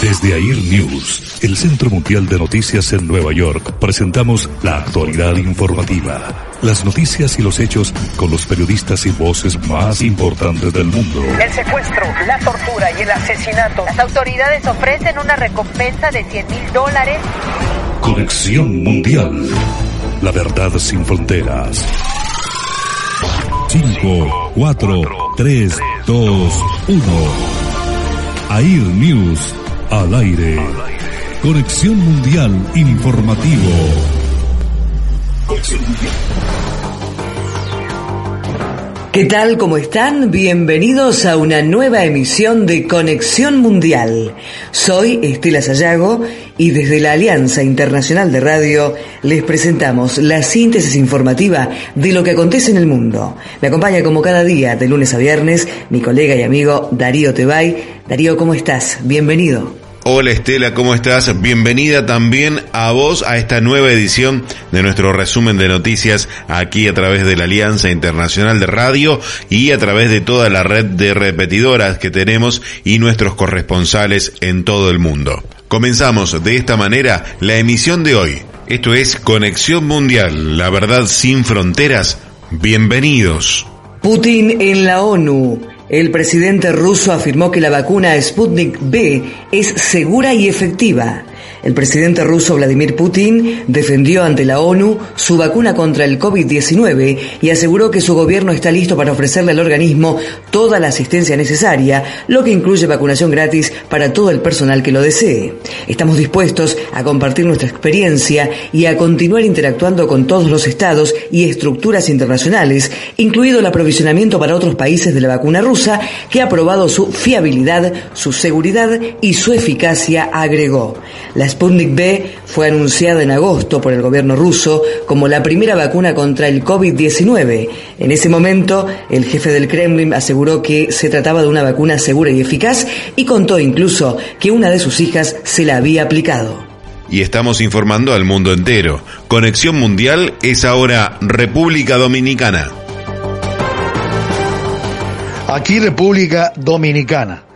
Desde AIR News, el Centro Mundial de Noticias en Nueva York, presentamos la actualidad informativa. Las noticias y los hechos con los periodistas y voces más importantes del mundo. El secuestro, la tortura y el asesinato. Las autoridades ofrecen una recompensa de 100 mil dólares. Conexión Mundial. La verdad sin fronteras. 5, 4, 3, 2, 1. AIR News al aire. Conexión Mundial Informativo. ¿Qué tal? ¿Cómo están? Bienvenidos a una nueva emisión de Conexión Mundial. Soy Estela Sayago y desde la Alianza Internacional de Radio les presentamos la síntesis informativa de lo que acontece en el mundo. Me acompaña como cada día, de lunes a viernes, mi colega y amigo Darío Tebay. Darío, ¿cómo estás? Bienvenido. Hola Estela, ¿cómo estás? Bienvenida también a vos a esta nueva edición de nuestro resumen de noticias aquí a través de la Alianza Internacional de Radio y a través de toda la red de repetidoras que tenemos y nuestros corresponsales en todo el mundo. Comenzamos de esta manera la emisión de hoy. Esto es Conexión Mundial, la verdad sin fronteras. Bienvenidos. Putin en la ONU. El presidente ruso afirmó que la vacuna Sputnik B es segura y efectiva. El presidente ruso Vladimir Putin defendió ante la ONU su vacuna contra el COVID-19 y aseguró que su gobierno está listo para ofrecerle al organismo toda la asistencia necesaria, lo que incluye vacunación gratis para todo el personal que lo desee. Estamos dispuestos a compartir nuestra experiencia y a continuar interactuando con todos los estados y estructuras internacionales, incluido el aprovisionamiento para otros países de la vacuna rusa, que ha probado su fiabilidad, su seguridad y su eficacia, agregó. La Sputnik B fue anunciada en agosto por el gobierno ruso como la primera vacuna contra el COVID-19. En ese momento, el jefe del Kremlin aseguró que se trataba de una vacuna segura y eficaz y contó incluso que una de sus hijas se la había aplicado. Y estamos informando al mundo entero. Conexión Mundial es ahora República Dominicana. Aquí República Dominicana.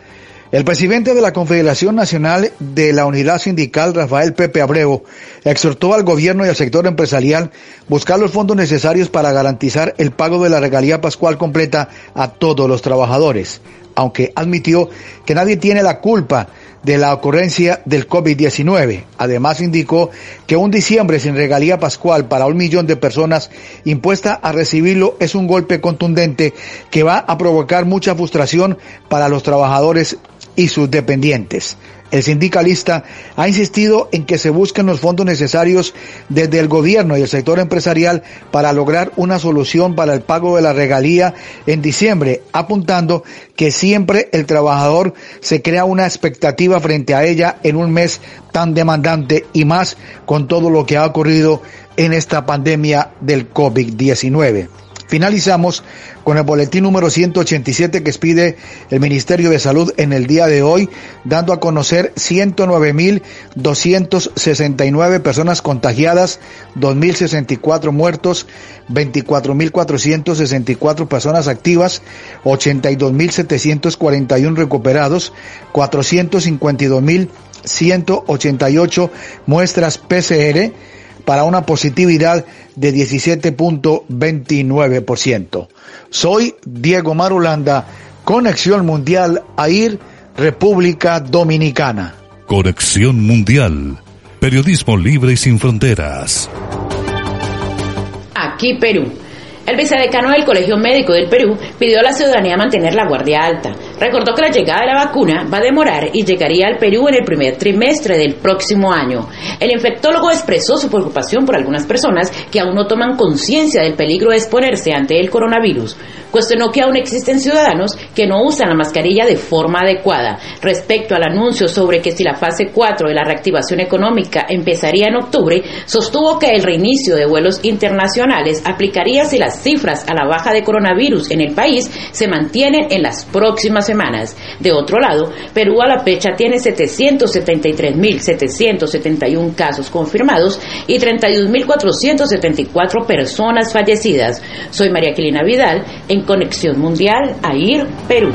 El presidente de la Confederación Nacional de la Unidad Sindical, Rafael Pepe Abreu, exhortó al gobierno y al sector empresarial buscar los fondos necesarios para garantizar el pago de la regalía pascual completa a todos los trabajadores, aunque admitió que nadie tiene la culpa de la ocurrencia del COVID-19. Además indicó que un diciembre sin regalía pascual para un millón de personas impuesta a recibirlo es un golpe contundente que va a provocar mucha frustración para los trabajadores y sus dependientes. El sindicalista ha insistido en que se busquen los fondos necesarios desde el gobierno y el sector empresarial para lograr una solución para el pago de la regalía en diciembre, apuntando que siempre el trabajador se crea una expectativa frente a ella en un mes tan demandante y más con todo lo que ha ocurrido en esta pandemia del COVID-19. Finalizamos con el boletín número 187 que expide el Ministerio de Salud en el día de hoy, dando a conocer 109.269 personas contagiadas, 2.064 muertos, 24.464 personas activas, 82.741 recuperados, 452.188 muestras PCR, para una positividad de 17.29%. Soy Diego Marulanda, Conexión Mundial AIR, República Dominicana. Conexión Mundial, periodismo libre y sin fronteras. Aquí Perú. El vicedecano del Colegio Médico del Perú pidió a la ciudadanía mantener la guardia alta. Recordó que la llegada de la vacuna va a demorar y llegaría al Perú en el primer trimestre del próximo año. El infectólogo expresó su preocupación por algunas personas que aún no toman conciencia del peligro de exponerse ante el coronavirus. Cuestionó que aún existen ciudadanos que no usan la mascarilla de forma adecuada. Respecto al anuncio sobre que si la fase 4 de la reactivación económica empezaría en octubre, sostuvo que el reinicio de vuelos internacionales aplicaría si las cifras a la baja de coronavirus en el país se mantienen en las próximas semanas. De otro lado, Perú a la fecha tiene 773.771 casos confirmados y 31.474 personas fallecidas. Soy María Aquilina Vidal en Conexión Mundial, AIR, Perú.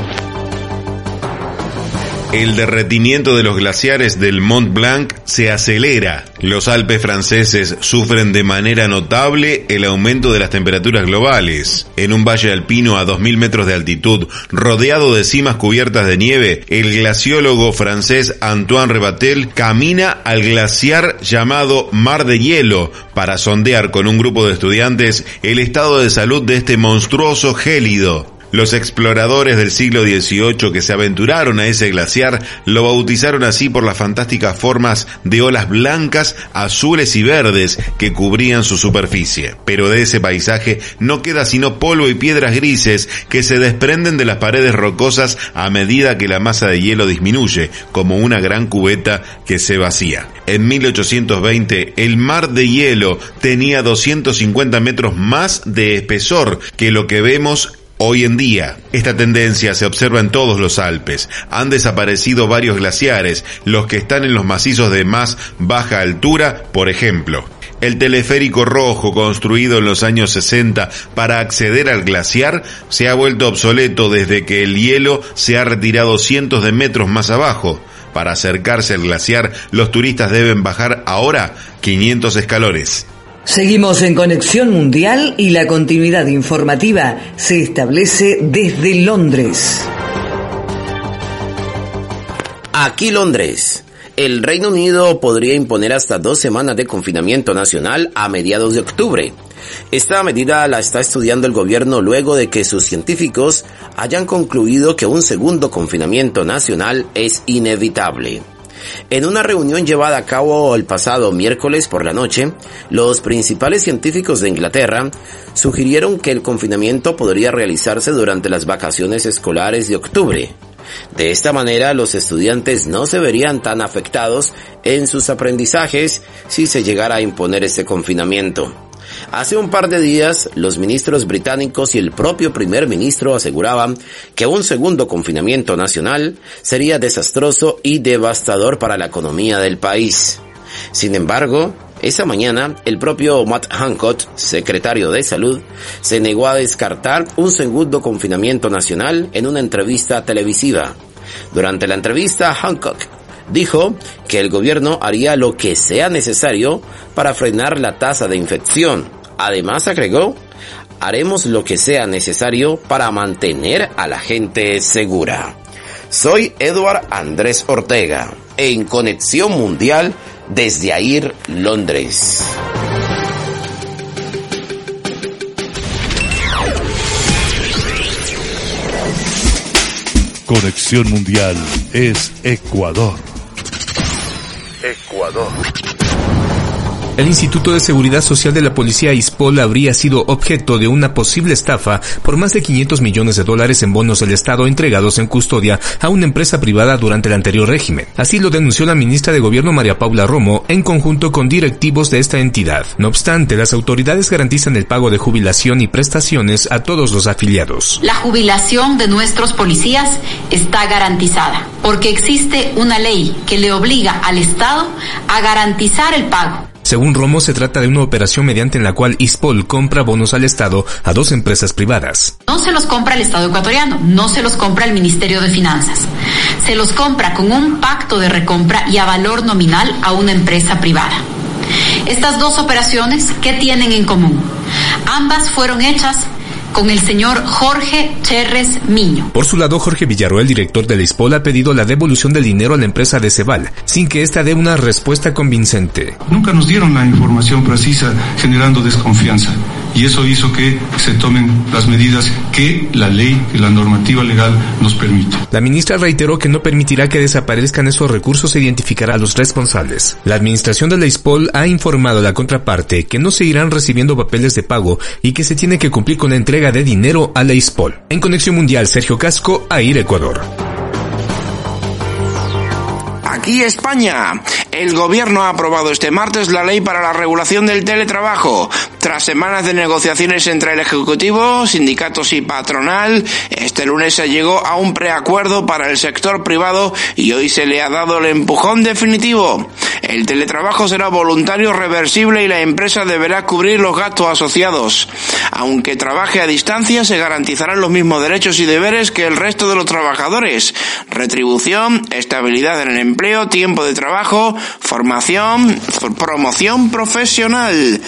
El derretimiento de los glaciares del Mont Blanc se acelera. Los Alpes franceses sufren de manera notable el aumento de las temperaturas globales. En un valle alpino a 2.000 metros de altitud, rodeado de cimas cubiertas de nieve, el glaciólogo francés Antoine Rebatel camina al glaciar llamado Mar de Hielo para sondear con un grupo de estudiantes el estado de salud de este monstruoso gélido. Los exploradores del siglo XVIII que se aventuraron a ese glaciar lo bautizaron así por las fantásticas formas de olas blancas, azules y verdes que cubrían su superficie. Pero de ese paisaje no queda sino polvo y piedras grises que se desprenden de las paredes rocosas a medida que la masa de hielo disminuye, como una gran cubeta que se vacía. En 1820 el mar de hielo tenía 250 metros más de espesor que lo que vemos Hoy en día, esta tendencia se observa en todos los Alpes. Han desaparecido varios glaciares, los que están en los macizos de más baja altura, por ejemplo. El teleférico rojo construido en los años 60 para acceder al glaciar se ha vuelto obsoleto desde que el hielo se ha retirado cientos de metros más abajo. Para acercarse al glaciar, los turistas deben bajar ahora 500 escalones. Seguimos en Conexión Mundial y la continuidad informativa se establece desde Londres. Aquí Londres. El Reino Unido podría imponer hasta dos semanas de confinamiento nacional a mediados de octubre. Esta medida la está estudiando el gobierno luego de que sus científicos hayan concluido que un segundo confinamiento nacional es inevitable. En una reunión llevada a cabo el pasado miércoles por la noche, los principales científicos de Inglaterra sugirieron que el confinamiento podría realizarse durante las vacaciones escolares de octubre. De esta manera, los estudiantes no se verían tan afectados en sus aprendizajes si se llegara a imponer este confinamiento. Hace un par de días, los ministros británicos y el propio primer ministro aseguraban que un segundo confinamiento nacional sería desastroso y devastador para la economía del país. Sin embargo, esa mañana, el propio Matt Hancock, secretario de Salud, se negó a descartar un segundo confinamiento nacional en una entrevista televisiva. Durante la entrevista, Hancock dijo que el gobierno haría lo que sea necesario para frenar la tasa de infección. Además agregó, haremos lo que sea necesario para mantener a la gente segura. Soy Edward Andrés Ortega, en Conexión Mundial desde AIR, Londres. Conexión Mundial es Ecuador. Ecuador. El Instituto de Seguridad Social de la Policía ISPOL habría sido objeto de una posible estafa por más de 500 millones de dólares en bonos del Estado entregados en custodia a una empresa privada durante el anterior régimen. Así lo denunció la ministra de Gobierno María Paula Romo en conjunto con directivos de esta entidad. No obstante, las autoridades garantizan el pago de jubilación y prestaciones a todos los afiliados. La jubilación de nuestros policías está garantizada porque existe una ley que le obliga al Estado a garantizar el pago según Romo, se trata de una operación mediante la cual ISPOL compra bonos al Estado a dos empresas privadas. No se los compra el Estado ecuatoriano, no se los compra el Ministerio de Finanzas. Se los compra con un pacto de recompra y a valor nominal a una empresa privada. Estas dos operaciones, ¿qué tienen en común? Ambas fueron hechas con el señor Jorge Cherres Miño. Por su lado, Jorge Villarroel, director de la ISPOL, ha pedido la devolución del dinero a la empresa de Ceval, sin que ésta dé una respuesta convincente. Nunca nos dieron la información precisa, generando desconfianza. Y eso hizo que se tomen las medidas que la ley, que la normativa legal nos permite. La ministra reiteró que no permitirá que desaparezcan esos recursos e identificará a los responsables. La administración de la ISPOL ha informado a la contraparte que no seguirán recibiendo papeles de pago y que se tiene que cumplir con la entrega de dinero a la ISPOL. En Conexión Mundial, Sergio Casco, AIR Ecuador. Aquí España. El gobierno ha aprobado este martes la ley para la regulación del teletrabajo. Tras semanas de negociaciones entre el Ejecutivo, sindicatos y patronal, este lunes se llegó a un preacuerdo para el sector privado y hoy se le ha dado el empujón definitivo. El teletrabajo será voluntario, reversible y la empresa deberá cubrir los gastos asociados. Aunque trabaje a distancia, se garantizarán los mismos derechos y deberes que el resto de los trabajadores. Retribución, estabilidad en el empleo, tiempo de trabajo, formación, promoción profesional.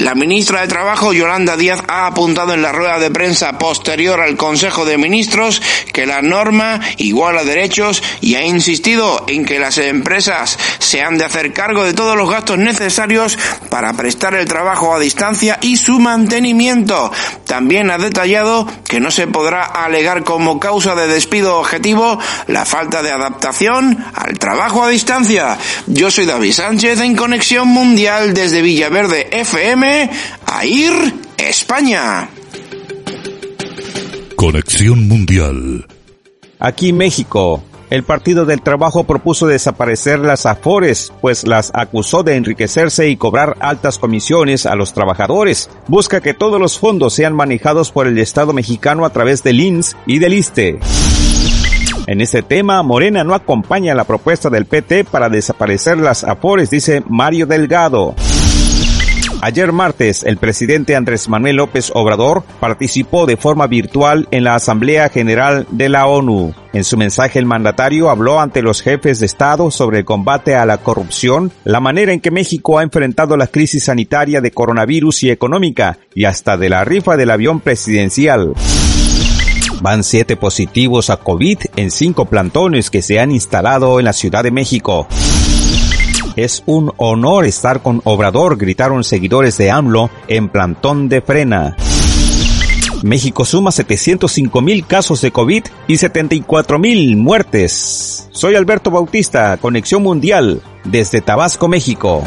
La ministra de Trabajo, Yolanda Díaz, ha apuntado en la rueda de prensa posterior al Consejo de Ministros que la norma iguala derechos y ha insistido en que las empresas se han de hacer cargo de todos los gastos necesarios para prestar el trabajo a distancia y su mantenimiento. También ha detallado que no se podrá alegar como causa de despido objetivo la falta de adaptación al trabajo a distancia. Yo soy David Sánchez en Conexión Mundial desde Villaverde FM a ir España. Conexión Mundial. Aquí México. El Partido del Trabajo propuso desaparecer las AFORES, pues las acusó de enriquecerse y cobrar altas comisiones a los trabajadores. Busca que todos los fondos sean manejados por el Estado mexicano a través del INS y del ISTE. En este tema, Morena no acompaña la propuesta del PT para desaparecer las AFORES, dice Mario Delgado. Ayer martes, el presidente Andrés Manuel López Obrador participó de forma virtual en la Asamblea General de la ONU. En su mensaje el mandatario habló ante los jefes de Estado sobre el combate a la corrupción, la manera en que México ha enfrentado la crisis sanitaria de coronavirus y económica, y hasta de la rifa del avión presidencial. Van siete positivos a COVID en cinco plantones que se han instalado en la Ciudad de México. Es un honor estar con Obrador, gritaron seguidores de AMLO en plantón de frena. México suma 705 mil casos de COVID y 74 mil muertes. Soy Alberto Bautista, Conexión Mundial, desde Tabasco, México.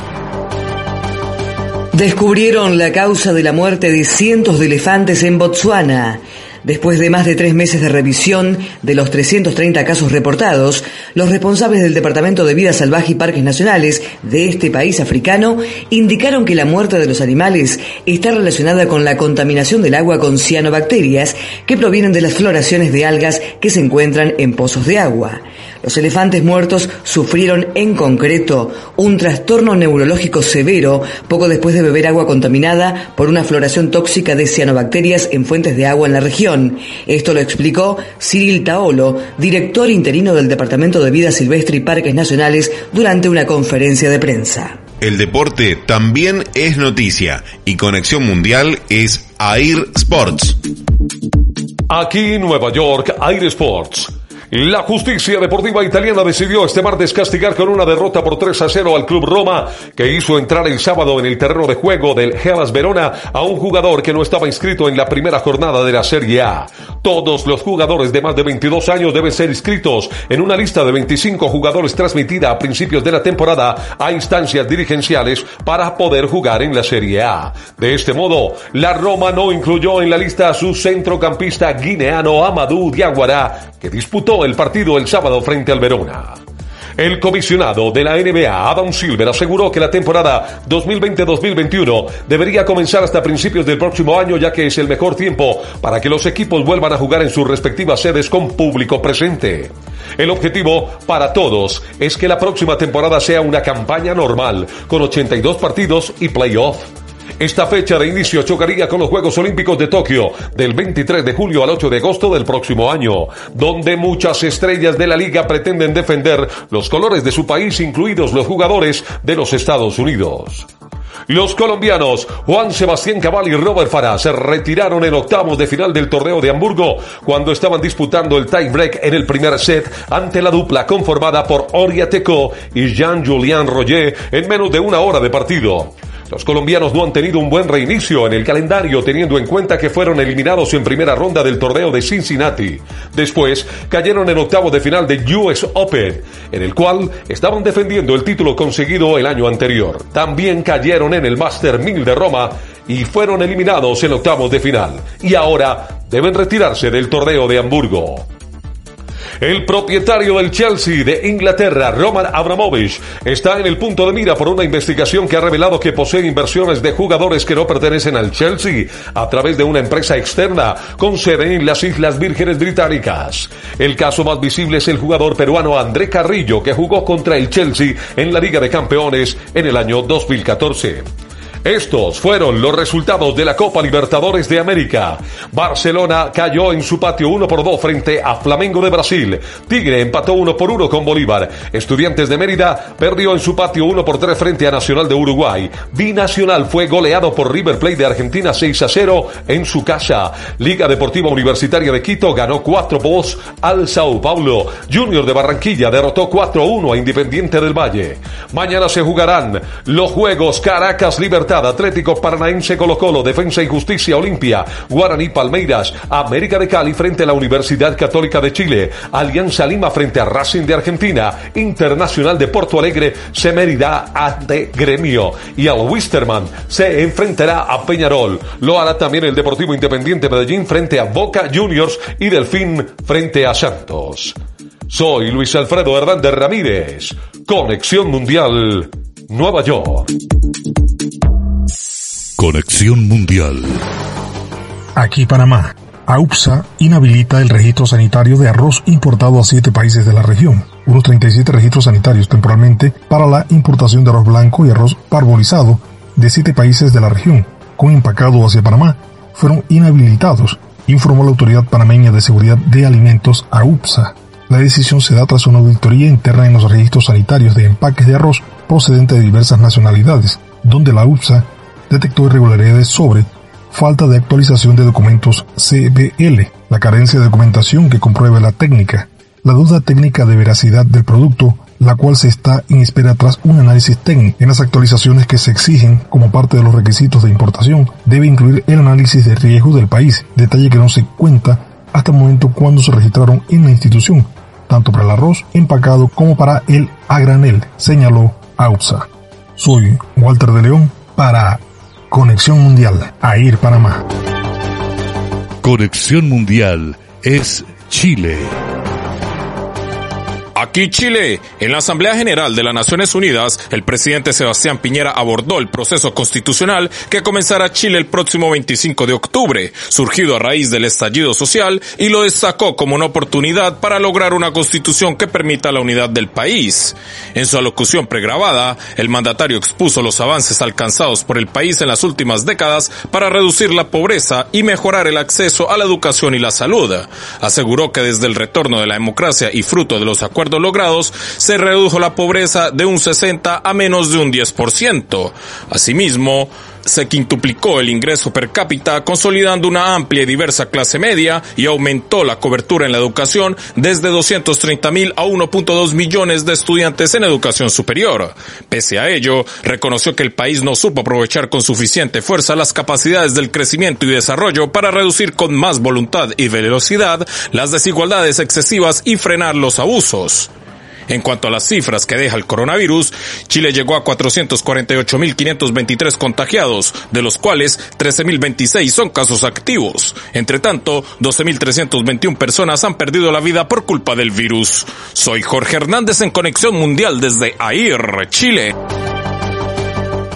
Descubrieron la causa de la muerte de cientos de elefantes en Botsuana. Después de más de tres meses de revisión de los 330 casos reportados, los responsables del Departamento de Vida Salvaje y Parques Nacionales de este país africano indicaron que la muerte de los animales está relacionada con la contaminación del agua con cianobacterias que provienen de las floraciones de algas que se encuentran en pozos de agua. Los elefantes muertos sufrieron en concreto un trastorno neurológico severo poco después de beber agua contaminada por una floración tóxica de cianobacterias en fuentes de agua en la región. Esto lo explicó Cyril Taolo, director interino del Departamento de Vida Silvestre y Parques Nacionales, durante una conferencia de prensa. El deporte también es noticia y Conexión Mundial es Air Sports. Aquí Nueva York, Air Sports. La justicia deportiva italiana decidió este martes castigar con una derrota por 3 a 0 al Club Roma, que hizo entrar el sábado en el terreno de juego del Hellas Verona a un jugador que no estaba inscrito en la primera jornada de la Serie A. Todos los jugadores de más de 22 años deben ser inscritos en una lista de 25 jugadores transmitida a principios de la temporada a instancias dirigenciales para poder jugar en la Serie A. De este modo, la Roma no incluyó en la lista a su centrocampista guineano Amadou Diawara, que disputó el partido el sábado frente al Verona. El comisionado de la NBA, Adam Silver, aseguró que la temporada 2020-2021 debería comenzar hasta principios del próximo año ya que es el mejor tiempo para que los equipos vuelvan a jugar en sus respectivas sedes con público presente. El objetivo para todos es que la próxima temporada sea una campaña normal, con 82 partidos y playoff. Esta fecha de inicio chocaría con los Juegos Olímpicos de Tokio del 23 de julio al 8 de agosto del próximo año, donde muchas estrellas de la liga pretenden defender los colores de su país, incluidos los jugadores de los Estados Unidos. Los colombianos Juan Sebastián Cabal y Robert Farah se retiraron en octavos de final del torneo de Hamburgo cuando estaban disputando el tiebreak en el primer set ante la dupla conformada por Oria Teco y Jean-Julien Roger en menos de una hora de partido. Los colombianos no han tenido un buen reinicio en el calendario teniendo en cuenta que fueron eliminados en primera ronda del torneo de Cincinnati. Después cayeron en octavo de final de US Open, en el cual estaban defendiendo el título conseguido el año anterior. También cayeron en el Master 1000 de Roma y fueron eliminados en octavos de final. Y ahora deben retirarse del torneo de Hamburgo. El propietario del Chelsea de Inglaterra, Roman Abramovich, está en el punto de mira por una investigación que ha revelado que posee inversiones de jugadores que no pertenecen al Chelsea a través de una empresa externa con sede en las Islas Vírgenes Británicas. El caso más visible es el jugador peruano André Carrillo, que jugó contra el Chelsea en la Liga de Campeones en el año 2014. Estos fueron los resultados de la Copa Libertadores de América. Barcelona cayó en su patio 1 por 2 frente a Flamengo de Brasil. Tigre empató 1 por 1 con Bolívar. Estudiantes de Mérida perdió en su patio 1 por 3 frente a Nacional de Uruguay. Binacional fue goleado por River Plate de Argentina 6 a 0 en su casa. Liga Deportiva Universitaria de Quito ganó 4 2 al Sao Paulo. Junior de Barranquilla derrotó 4 1 a Independiente del Valle. Mañana se jugarán los Juegos Caracas Libertad Atlético Paranaense Colo Colo, Defensa y Justicia Olimpia, Guaraní Palmeiras, América de Cali frente a la Universidad Católica de Chile, Alianza Lima frente a Racing de Argentina, Internacional de Porto Alegre se medirá ante Gremio y al Wisterman se enfrentará a Peñarol. Lo hará también el Deportivo Independiente Medellín frente a Boca Juniors y Delfín frente a Santos. Soy Luis Alfredo Hernández Ramírez, Conexión Mundial, Nueva York. Conexión Mundial. Aquí Panamá. AUPSA inhabilita el registro sanitario de arroz importado a siete países de la región. Unos 37 registros sanitarios temporalmente para la importación de arroz blanco y arroz parbolizado de siete países de la región, con empacado hacia Panamá, fueron inhabilitados, informó la Autoridad Panameña de Seguridad de Alimentos AUPSA. La decisión se da tras una auditoría interna en los registros sanitarios de empaques de arroz procedente de diversas nacionalidades, donde la UPSA detectó irregularidades sobre falta de actualización de documentos CBL, la carencia de documentación que compruebe la técnica, la duda técnica de veracidad del producto, la cual se está en espera tras un análisis técnico. En las actualizaciones que se exigen como parte de los requisitos de importación, debe incluir el análisis de riesgo del país, detalle que no se cuenta hasta el momento cuando se registraron en la institución, tanto para el arroz empacado como para el a granel, señaló AUPSA. Soy Walter de León para Conexión Mundial, AIR Panamá. Conexión Mundial es Chile. Aquí Chile, en la Asamblea General de las Naciones Unidas, el presidente Sebastián Piñera abordó el proceso constitucional que comenzará Chile el próximo 25 de octubre, surgido a raíz del estallido social, y lo destacó como una oportunidad para lograr una constitución que permita la unidad del país. En su alocución pregrabada, el mandatario expuso los avances alcanzados por el país en las últimas décadas para reducir la pobreza y mejorar el acceso a la educación y la salud. Aseguró que desde el retorno de la democracia y fruto de los acuerdos logrados, se redujo la pobreza de un 60 a menos de un 10%. Asimismo, se quintuplicó el ingreso per cápita, consolidando una amplia y diversa clase media y aumentó la cobertura en la educación desde 230 mil a 1.2 millones de estudiantes en educación superior. Pese a ello, reconoció que el país no supo aprovechar con suficiente fuerza las capacidades del crecimiento y desarrollo para reducir con más voluntad y velocidad las desigualdades excesivas y frenar los abusos. En cuanto a las cifras que deja el coronavirus, Chile llegó a 448.523 contagiados, de los cuales 13.026 son casos activos. Entre tanto, 12.321 personas han perdido la vida por culpa del virus. Soy Jorge Hernández en Conexión Mundial desde AIR, Chile.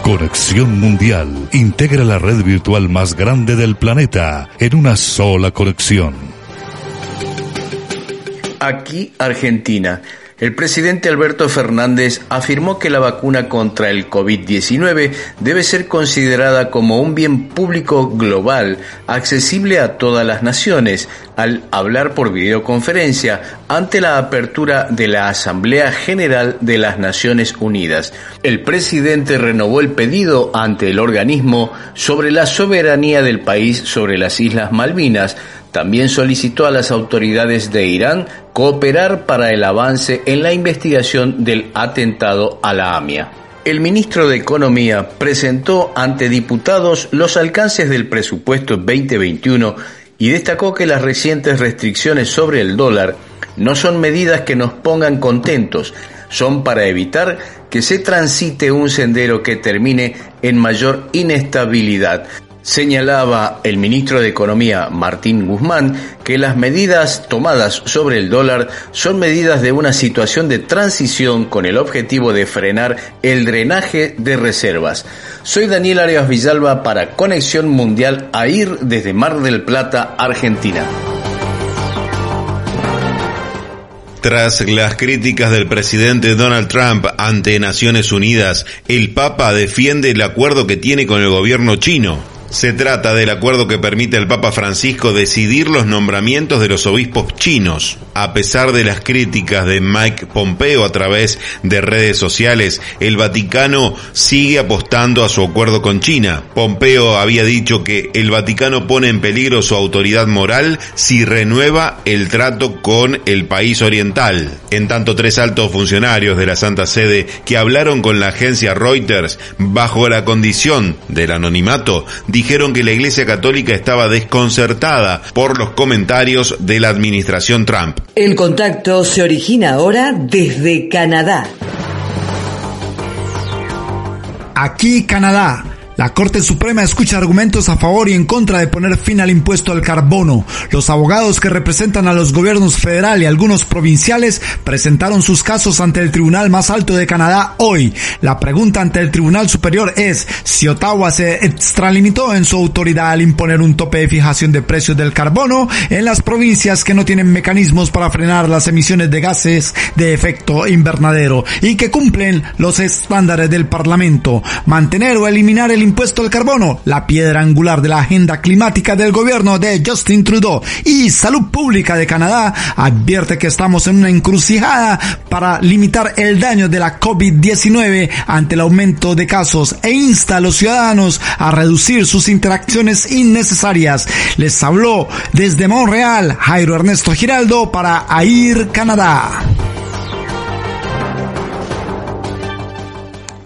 Conexión Mundial integra la red virtual más grande del planeta en una sola conexión. Aquí Argentina. El presidente Alberto Fernández afirmó que la vacuna contra el COVID-19 debe ser considerada como un bien público global, accesible a todas las naciones, al hablar por videoconferencia ante la apertura de la Asamblea General de las Naciones Unidas. El presidente renovó el pedido ante el organismo sobre la soberanía del país sobre las Islas Malvinas, también solicitó a las autoridades de Irán cooperar para el avance en la investigación del atentado a la AMIA. el ministro de Economía presentó ante diputados los alcances del presupuesto 2021 y destacó que las recientes restricciones sobre el dólar no son medidas que nos pongan contentos, son para evitar que se transite un sendero que termine en mayor inestabilidad. Señalaba el ministro de Economía Martín Guzmán que las medidas tomadas sobre el dólar son medidas de una situación de transición con el objetivo de frenar el drenaje de reservas. Soy Daniel Arias Villalba para Conexión Mundial AIR desde Mar del Plata, Argentina. Tras las críticas del presidente Donald Trump ante Naciones Unidas, el Papa defiende el acuerdo que tiene con el gobierno chino. Se trata del acuerdo que permite al Papa Francisco decidir los nombramientos de los obispos chinos. A pesar de las críticas de Mike Pompeo a través de redes sociales, el Vaticano sigue apostando a su acuerdo con China. Pompeo había dicho que el Vaticano pone en peligro su autoridad moral si renueva el trato con el país oriental. En tanto, tres altos funcionarios de la Santa Sede que hablaron con la agencia Reuters bajo la condición del anonimato dijeron que la Iglesia Católica estaba desconcertada por los comentarios de la administración Trump. El contacto se origina ahora desde Canadá. Aquí Canadá. La Corte Suprema escucha argumentos a favor y en contra de poner fin al impuesto al carbono. Los abogados que representan a los gobiernos federal y algunos provinciales presentaron sus casos ante el Tribunal más alto de Canadá hoy. La pregunta ante el Tribunal Superior es si Ottawa se extralimitó en su autoridad al imponer un tope de fijación de precios del carbono en las provincias que no tienen mecanismos para frenar las emisiones de gases de efecto invernadero y que cumplen los estándares del Parlamento. Mantener o eliminar el impuesto al carbono, la piedra angular de la agenda climática del gobierno de Justin Trudeau y Salud Pública de Canadá, advierte que estamos en una encrucijada para limitar el daño de la COVID-19 ante el aumento de casos e insta a los ciudadanos a reducir sus interacciones innecesarias. Les habló desde Montreal Jairo Ernesto Giraldo para AIR Canadá.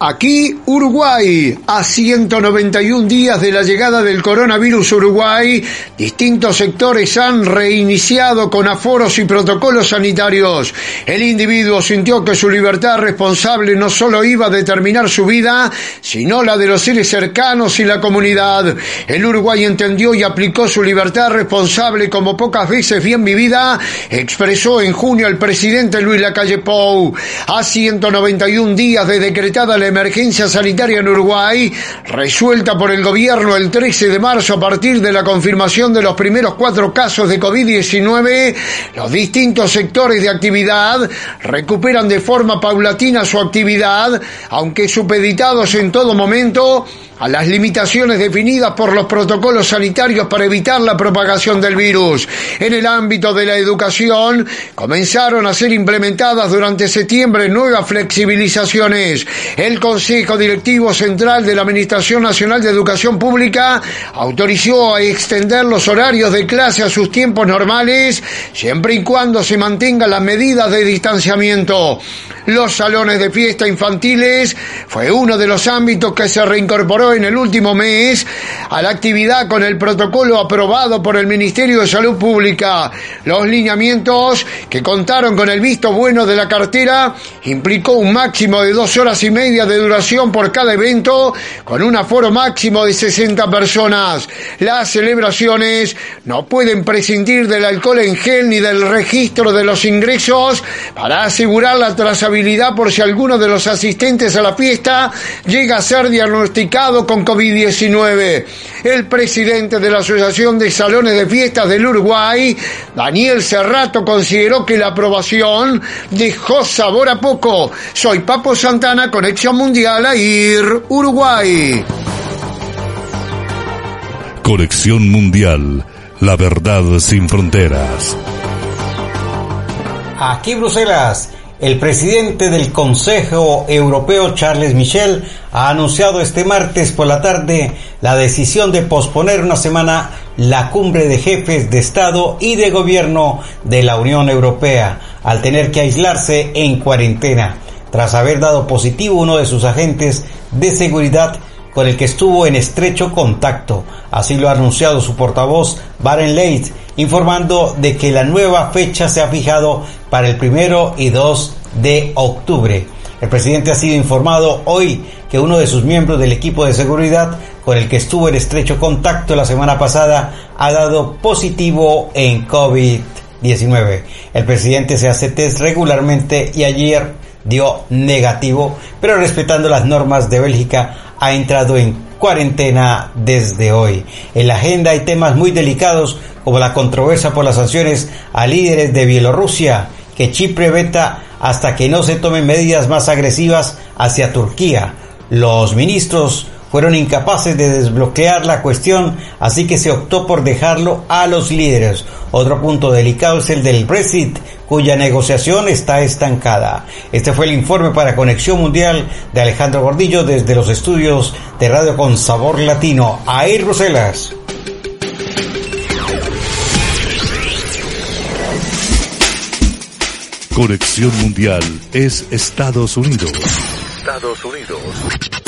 Aquí Uruguay, a 191 días de la llegada del coronavirus Uruguay, distintos sectores han reiniciado con aforos y protocolos sanitarios. El individuo sintió que su libertad responsable no solo iba a determinar su vida, sino la de los seres cercanos y la comunidad. El Uruguay entendió y aplicó su libertad responsable como pocas veces bien vivida, expresó en junio el presidente Luis Lacalle Pou. A 191 días de decretada la emergencia sanitaria en Uruguay, resuelta por el gobierno el 13 de marzo a partir de la confirmación de los primeros cuatro casos de COVID-19, los distintos sectores de actividad recuperan de forma paulatina su actividad, aunque supeditados en todo momento a las limitaciones definidas por los protocolos sanitarios para evitar la propagación del virus. En el ámbito de la educación, comenzaron a ser implementadas durante septiembre nuevas flexibilizaciones. El Consejo Directivo Central de la Administración Nacional de Educación Pública autorizó a extender los horarios de clase a sus tiempos normales, siempre y cuando se mantengan las medidas de distanciamiento. Los salones de fiesta infantiles fue uno de los ámbitos que se reincorporó en el último mes a la actividad con el protocolo aprobado por el Ministerio de Salud Pública. Los lineamientos que contaron con el visto bueno de la cartera implicó un máximo de dos horas y media de duración por cada evento con un aforo máximo de 60 personas. Las celebraciones no pueden prescindir del alcohol en gel ni del registro de los ingresos para asegurar la trazabilidad por si alguno de los asistentes a la fiesta llega a ser diagnosticado con COVID-19. El presidente de la Asociación de Salones de Fiestas del Uruguay, Daniel Cerrato, consideró que la aprobación dejó sabor a poco. Soy Papo Santana, Conexión Mundial a ir Uruguay. Conexión Mundial, la verdad sin fronteras. Aquí Bruselas. El presidente del Consejo Europeo, Charles Michel, ha anunciado este martes por la tarde la decisión de posponer una semana la cumbre de jefes de Estado y de Gobierno de la Unión Europea, al tener que aislarse en cuarentena. Tras haber dado positivo uno de sus agentes de seguridad con el que estuvo en estrecho contacto. Así lo ha anunciado su portavoz, Baren Leit, informando de que la nueva fecha se ha fijado para el primero y 2 de octubre. El presidente ha sido informado hoy que uno de sus miembros del equipo de seguridad con el que estuvo en estrecho contacto la semana pasada ha dado positivo en COVID-19. El presidente se hace test regularmente y ayer dio negativo, pero respetando las normas de Bélgica ha entrado en cuarentena desde hoy. En la agenda hay temas muy delicados como la controversia por las sanciones a líderes de Bielorrusia, que Chipre veta hasta que no se tomen medidas más agresivas hacia Turquía. Los ministros fueron incapaces de desbloquear la cuestión, así que se optó por dejarlo a los líderes. Otro punto delicado es el del Brexit, cuya negociación está estancada. Este fue el informe para Conexión Mundial de Alejandro Gordillo desde los estudios de Radio con Sabor Latino. Air Bruselas. Conexión Mundial es Estados Unidos. Estados Unidos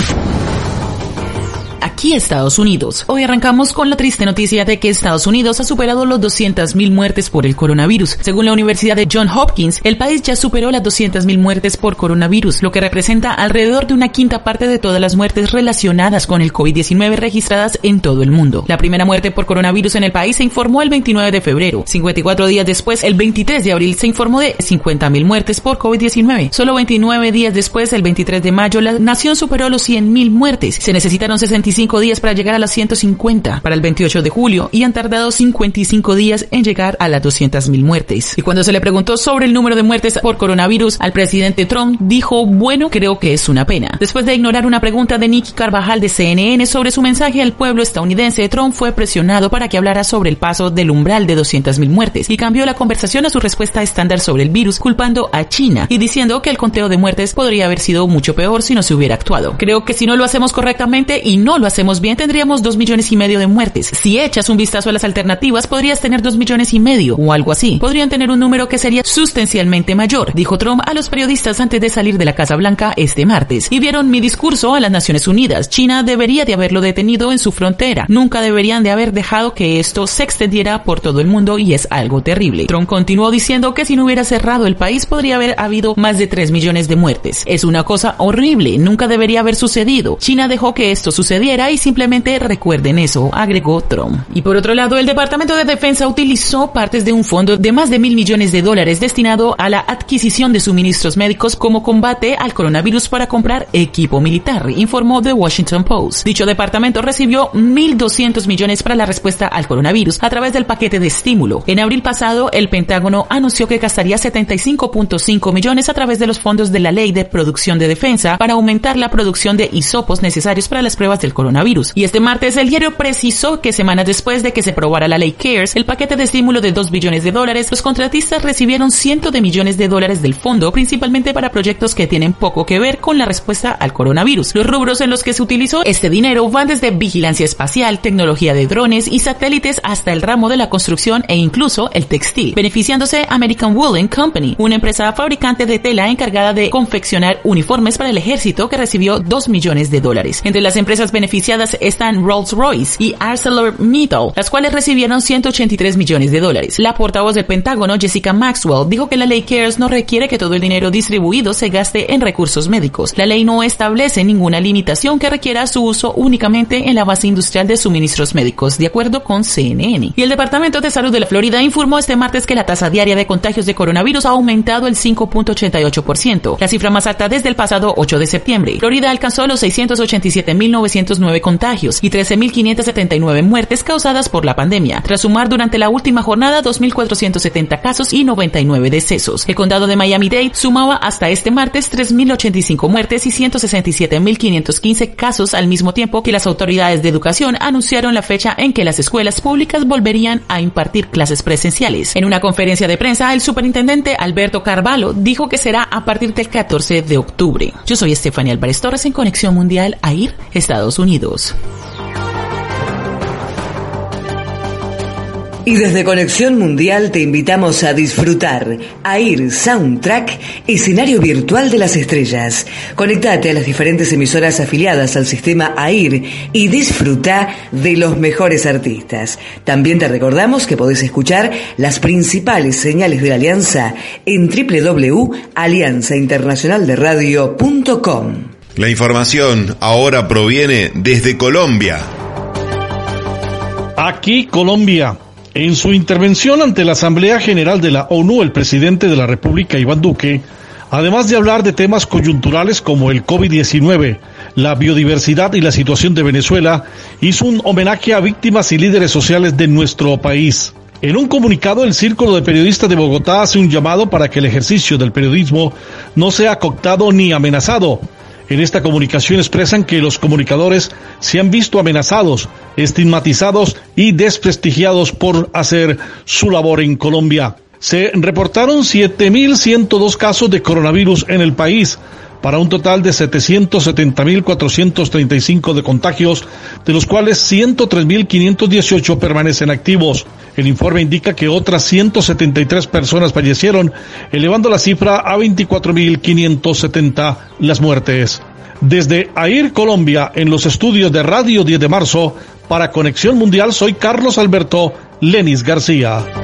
aquí Estados Unidos. Hoy arrancamos con la triste noticia de que Estados Unidos ha superado los 200.000 muertes por el coronavirus. Según la Universidad de John Hopkins, el país ya superó las 200.000 muertes por coronavirus, lo que representa alrededor de una quinta parte de todas las muertes relacionadas con el COVID-19 registradas en todo el mundo. La primera muerte por coronavirus en el país se informó el 29 de febrero. 54 días después, el 23 de abril, se informó de 50.000 muertes por COVID-19. Solo 29 días después, el 23 de mayo, la nación superó los 100.000 muertes. Se necesitaron 65 días para llegar a las 150 para el 28 de julio y han tardado 55 días en llegar a las 200.000 muertes. Y cuando se le preguntó sobre el número de muertes por coronavirus al presidente Trump, dijo, bueno, creo que es una pena. Después de ignorar una pregunta de Nicky Carvajal de CNN sobre su mensaje al pueblo estadounidense, Trump fue presionado para que hablara sobre el paso del umbral de 200.000 muertes y cambió la conversación a su respuesta estándar sobre el virus, culpando a China y diciendo que el conteo de muertes podría haber sido mucho peor si no se hubiera actuado. Creo que si no lo hacemos correctamente y no lo hacemos bien, tendríamos dos millones y medio de muertes. Si echas un vistazo a las alternativas, podrías tener dos millones y medio o algo así. Podrían tener un número que sería sustancialmente mayor, dijo Trump a los periodistas antes de salir de la Casa Blanca este martes. Y vieron mi discurso a las Naciones Unidas. China debería de haberlo detenido en su frontera. Nunca deberían de haber dejado que esto se extendiera por todo el mundo y es algo terrible. Trump continuó diciendo que si no hubiera cerrado el país podría haber habido más de 3 millones de muertes. Es una cosa horrible, nunca debería haber sucedido. China dejó que esto sucediera y simplemente recuerden eso, agregó Trump. Y por otro lado, el Departamento de Defensa utilizó partes de un fondo de más de mil millones de dólares destinado a la adquisición de suministros médicos como combate al coronavirus para comprar equipo militar, informó The Washington Post. Dicho departamento recibió 1.200 millones para la respuesta al coronavirus a través del paquete de estímulo. En abril pasado, el Pentágono anunció que gastaría 75.5 millones a través de los fondos de la Ley de Producción de Defensa para aumentar la producción de hisopos necesarios para las pruebas del coronavirus y este martes el diario precisó que semanas después de que se aprobara la ley CARES, el paquete de estímulo de 2 billones de dólares, los contratistas recibieron cientos de millones de dólares del fondo, principalmente para proyectos que tienen poco que ver con la respuesta al coronavirus. Los rubros en los que se utilizó este dinero van desde vigilancia espacial, tecnología de drones y satélites hasta el ramo de la construcción e incluso el textil, beneficiándose American Woolen Company, una empresa fabricante de tela encargada de confeccionar uniformes para el ejército que recibió 2 millones de dólares. Entre las empresas beneficiadas están Rolls-Royce y ArcelorMittal, las cuales recibieron 183 millones de dólares. La portavoz del Pentágono, Jessica Maxwell, dijo que la ley CARES no requiere que todo el dinero distribuido se gaste en recursos médicos. La ley no establece ninguna limitación que requiera su uso únicamente en la base industrial de suministros médicos, de acuerdo con CNN. Y el Departamento de Salud de la Florida informó este martes que la tasa diaria de contagios de coronavirus ha aumentado el 5.88%, la cifra más alta desde el pasado 8 de septiembre. Florida alcanzó los 687.909 contagios y 13.579 muertes causadas por la pandemia, tras sumar durante la última jornada 2.470 casos y 99 decesos. El condado de Miami-Dade sumaba hasta este martes 3.085 muertes y 167.515 casos al mismo tiempo que las autoridades de educación anunciaron la fecha en que las escuelas públicas volverían a impartir clases presenciales. En una conferencia de prensa, el superintendente Alberto Carvalho dijo que será a partir del 14 de octubre. Yo soy Estefania Álvarez Torres en Conexión Mundial AIR, Estados Unidos. Y desde Conexión Mundial te invitamos a disfrutar AIR Soundtrack, escenario virtual de las estrellas. Conectate a las diferentes emisoras afiliadas al sistema AIR y disfruta de los mejores artistas. También te recordamos que podés escuchar las principales señales de la Alianza en www.alianzainternacionalderadio.com. La información ahora proviene desde Colombia. Aquí Colombia. En su intervención ante la Asamblea General de la ONU, el presidente de la República, Iván Duque, además de hablar de temas coyunturales como el COVID-19, la biodiversidad y la situación de Venezuela, hizo un homenaje a víctimas y líderes sociales de nuestro país. En un comunicado, el Círculo de Periodistas de Bogotá hace un llamado para que el ejercicio del periodismo no sea cooptado ni amenazado, en esta comunicación expresan que los comunicadores se han visto amenazados, estigmatizados y desprestigiados por hacer su labor en Colombia. Se reportaron 7.102 casos de coronavirus en el país, para un total de 770.435 de contagios, de los cuales 103.518 permanecen activos. El informe indica que otras 173 personas fallecieron, elevando la cifra a 24.570 las muertes. Desde AIR Colombia, en los estudios de Radio 10 de marzo, para Conexión Mundial, soy Carlos Alberto Lenis García.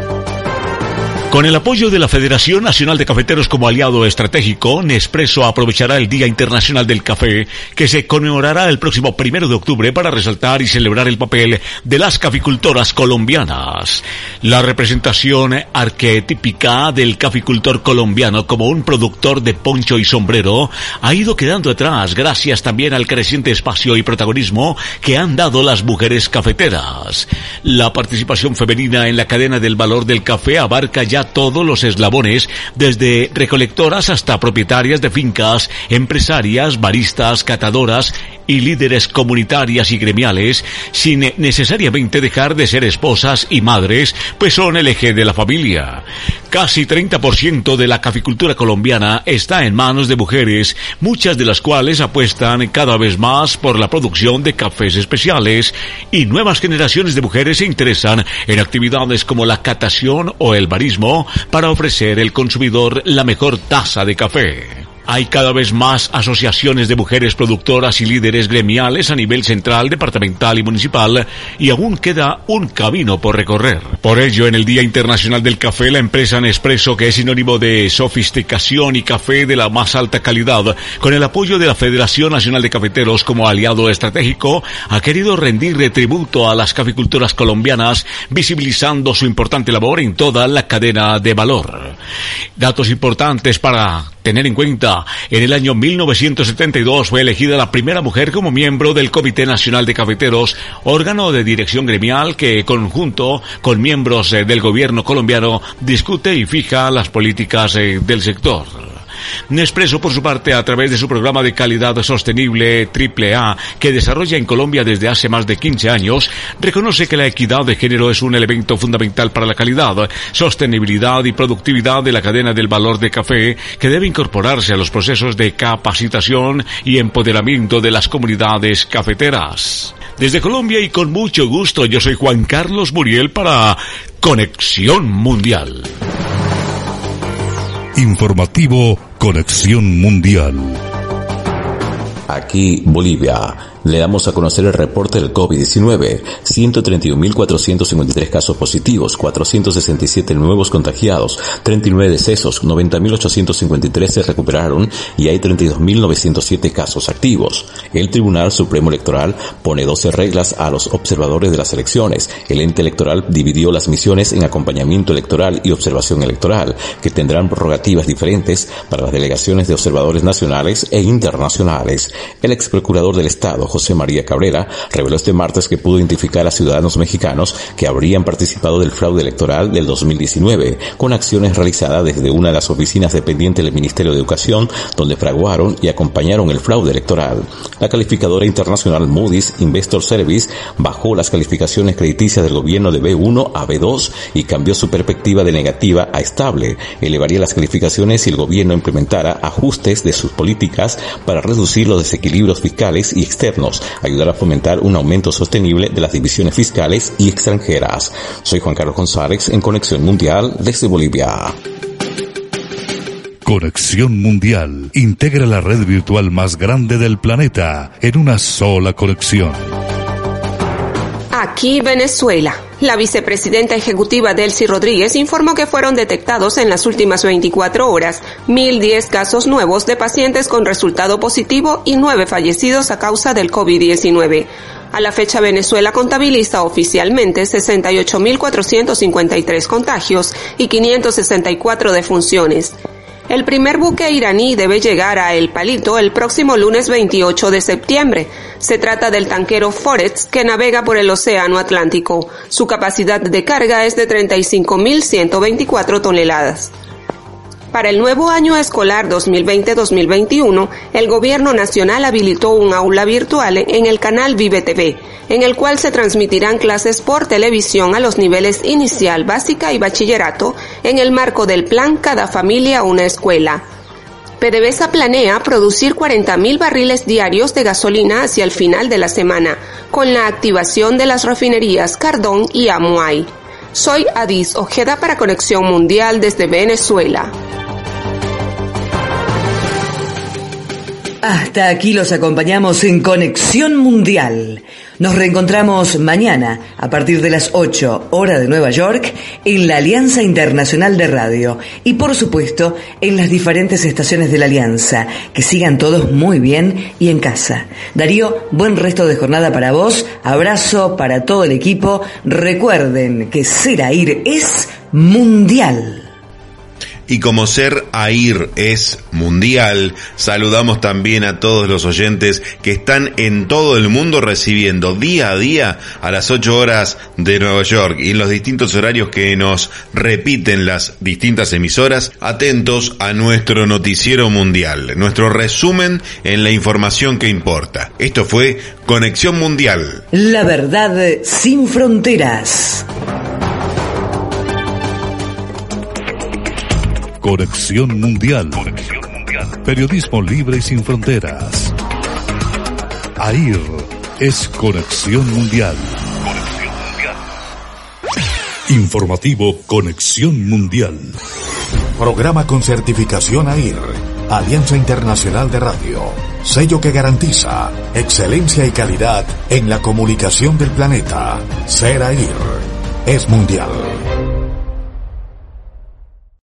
Con el apoyo de la Federación Nacional de Cafeteros como aliado estratégico, Nespresso aprovechará el Día Internacional del Café, que se conmemorará el próximo primero de octubre para resaltar y celebrar el papel de las caficultoras colombianas. La representación arquetípica del caficultor colombiano como un productor de poncho y sombrero ha ido quedando atrás gracias también al creciente espacio y protagonismo que han dado las mujeres cafeteras. La participación femenina en la cadena del valor del café abarca ya todos los eslabones, desde recolectoras hasta propietarias de fincas, empresarias, baristas, catadoras y líderes comunitarias y gremiales, sin necesariamente dejar de ser esposas y madres, pues son el eje de la familia. Casi 30% de la caficultura colombiana está en manos de mujeres, muchas de las cuales apuestan cada vez más por la producción de cafés especiales y nuevas generaciones de mujeres se interesan en actividades como la catación o el barismo para ofrecer al consumidor la mejor taza de café. Hay cada vez más asociaciones de mujeres productoras y líderes gremiales a nivel central, departamental y municipal, y aún queda un camino por recorrer. Por ello, en el Día Internacional del Café, la empresa Nespresso, que es sinónimo de sofisticación y café de la más alta calidad, con el apoyo de la Federación Nacional de Cafeteros como aliado estratégico, ha querido rendir tributo a las caficultoras colombianas, visibilizando su importante labor en toda la cadena de valor. Datos importantes para tener en cuenta. En el año 1972 fue elegida la primera mujer como miembro del Comité Nacional de Cafeteros, órgano de dirección gremial que, conjunto con miembros eh, del gobierno colombiano, discute y fija las políticas eh, del sector. Nespresso, por su parte, a través de su programa de calidad sostenible AAA, que desarrolla en Colombia desde hace más de 15 años, reconoce que la equidad de género es un elemento fundamental para la calidad, sostenibilidad y productividad de la cadena del valor de café, que debe incorporarse a los procesos de capacitación y empoderamiento de las comunidades cafeteras. Desde Colombia y con mucho gusto, yo soy Juan Carlos Muriel para Conexión Mundial. Informativo Conexión Mundial. Aquí Bolivia. Le damos a conocer el reporte del COVID-19. 131.453 casos positivos, 467 nuevos contagiados, 39 decesos, 90.853 se recuperaron y hay 32.907 casos activos. El Tribunal Supremo Electoral pone 12 reglas a los observadores de las elecciones. El ente electoral dividió las misiones en acompañamiento electoral y observación electoral, que tendrán prerrogativas diferentes para las delegaciones de observadores nacionales e internacionales. El ex procurador del Estado, José María Cabrera, reveló este martes que pudo identificar a ciudadanos mexicanos que habrían participado del fraude electoral del 2019, con acciones realizadas desde una de las oficinas dependientes del Ministerio de Educación, donde fraguaron y acompañaron el fraude electoral. La calificadora internacional Moody's Investor Service bajó las calificaciones crediticias del gobierno de B1 a B2 y cambió su perspectiva de negativa a estable. Elevaría las calificaciones si el gobierno implementara ajustes de sus políticas para reducir los desequilibrios fiscales y externos ayudar a fomentar un aumento sostenible de las divisiones fiscales y extranjeras. Soy Juan Carlos González en Conexión Mundial desde Bolivia. Conexión Mundial integra la red virtual más grande del planeta en una sola conexión. Aquí Venezuela. La vicepresidenta ejecutiva Delcy Rodríguez informó que fueron detectados en las últimas 24 horas 1.010 casos nuevos de pacientes con resultado positivo y 9 fallecidos a causa del COVID-19. A la fecha Venezuela contabiliza oficialmente 68.453 contagios y 564 defunciones. El primer buque iraní debe llegar a El Palito el próximo lunes 28 de septiembre. Se trata del tanquero Forex que navega por el Océano Atlántico. Su capacidad de carga es de 35.124 toneladas. Para el nuevo año escolar 2020-2021, el Gobierno Nacional habilitó un aula virtual en el canal Vive TV, en el cual se transmitirán clases por televisión a los niveles inicial, básica y bachillerato en el marco del plan Cada familia una escuela. PDVSA planea producir 40.000 barriles diarios de gasolina hacia el final de la semana, con la activación de las refinerías Cardón y Amuay. Soy Adis Ojeda para Conexión Mundial desde Venezuela. Hasta aquí los acompañamos en Conexión Mundial. Nos reencontramos mañana a partir de las 8 hora de Nueva York en la Alianza Internacional de Radio y por supuesto en las diferentes estaciones de la Alianza. Que sigan todos muy bien y en casa. Darío, buen resto de jornada para vos. Abrazo para todo el equipo. Recuerden que ser AIR es mundial. Y como Ser AIR es mundial, saludamos también a todos los oyentes que están en todo el mundo recibiendo día a día a las 8 horas de Nueva York y en los distintos horarios que nos repiten las distintas emisoras, atentos a nuestro noticiero mundial, nuestro resumen en la información que importa. Esto fue Conexión Mundial. La verdad sin fronteras. Conexión Mundial. Periodismo libre y sin fronteras. AIR es Conexión Mundial. Informativo Conexión Mundial. Programa con certificación AIR. Alianza Internacional de Radio. Sello que garantiza excelencia y calidad en la comunicación del planeta. Ser AIR es mundial.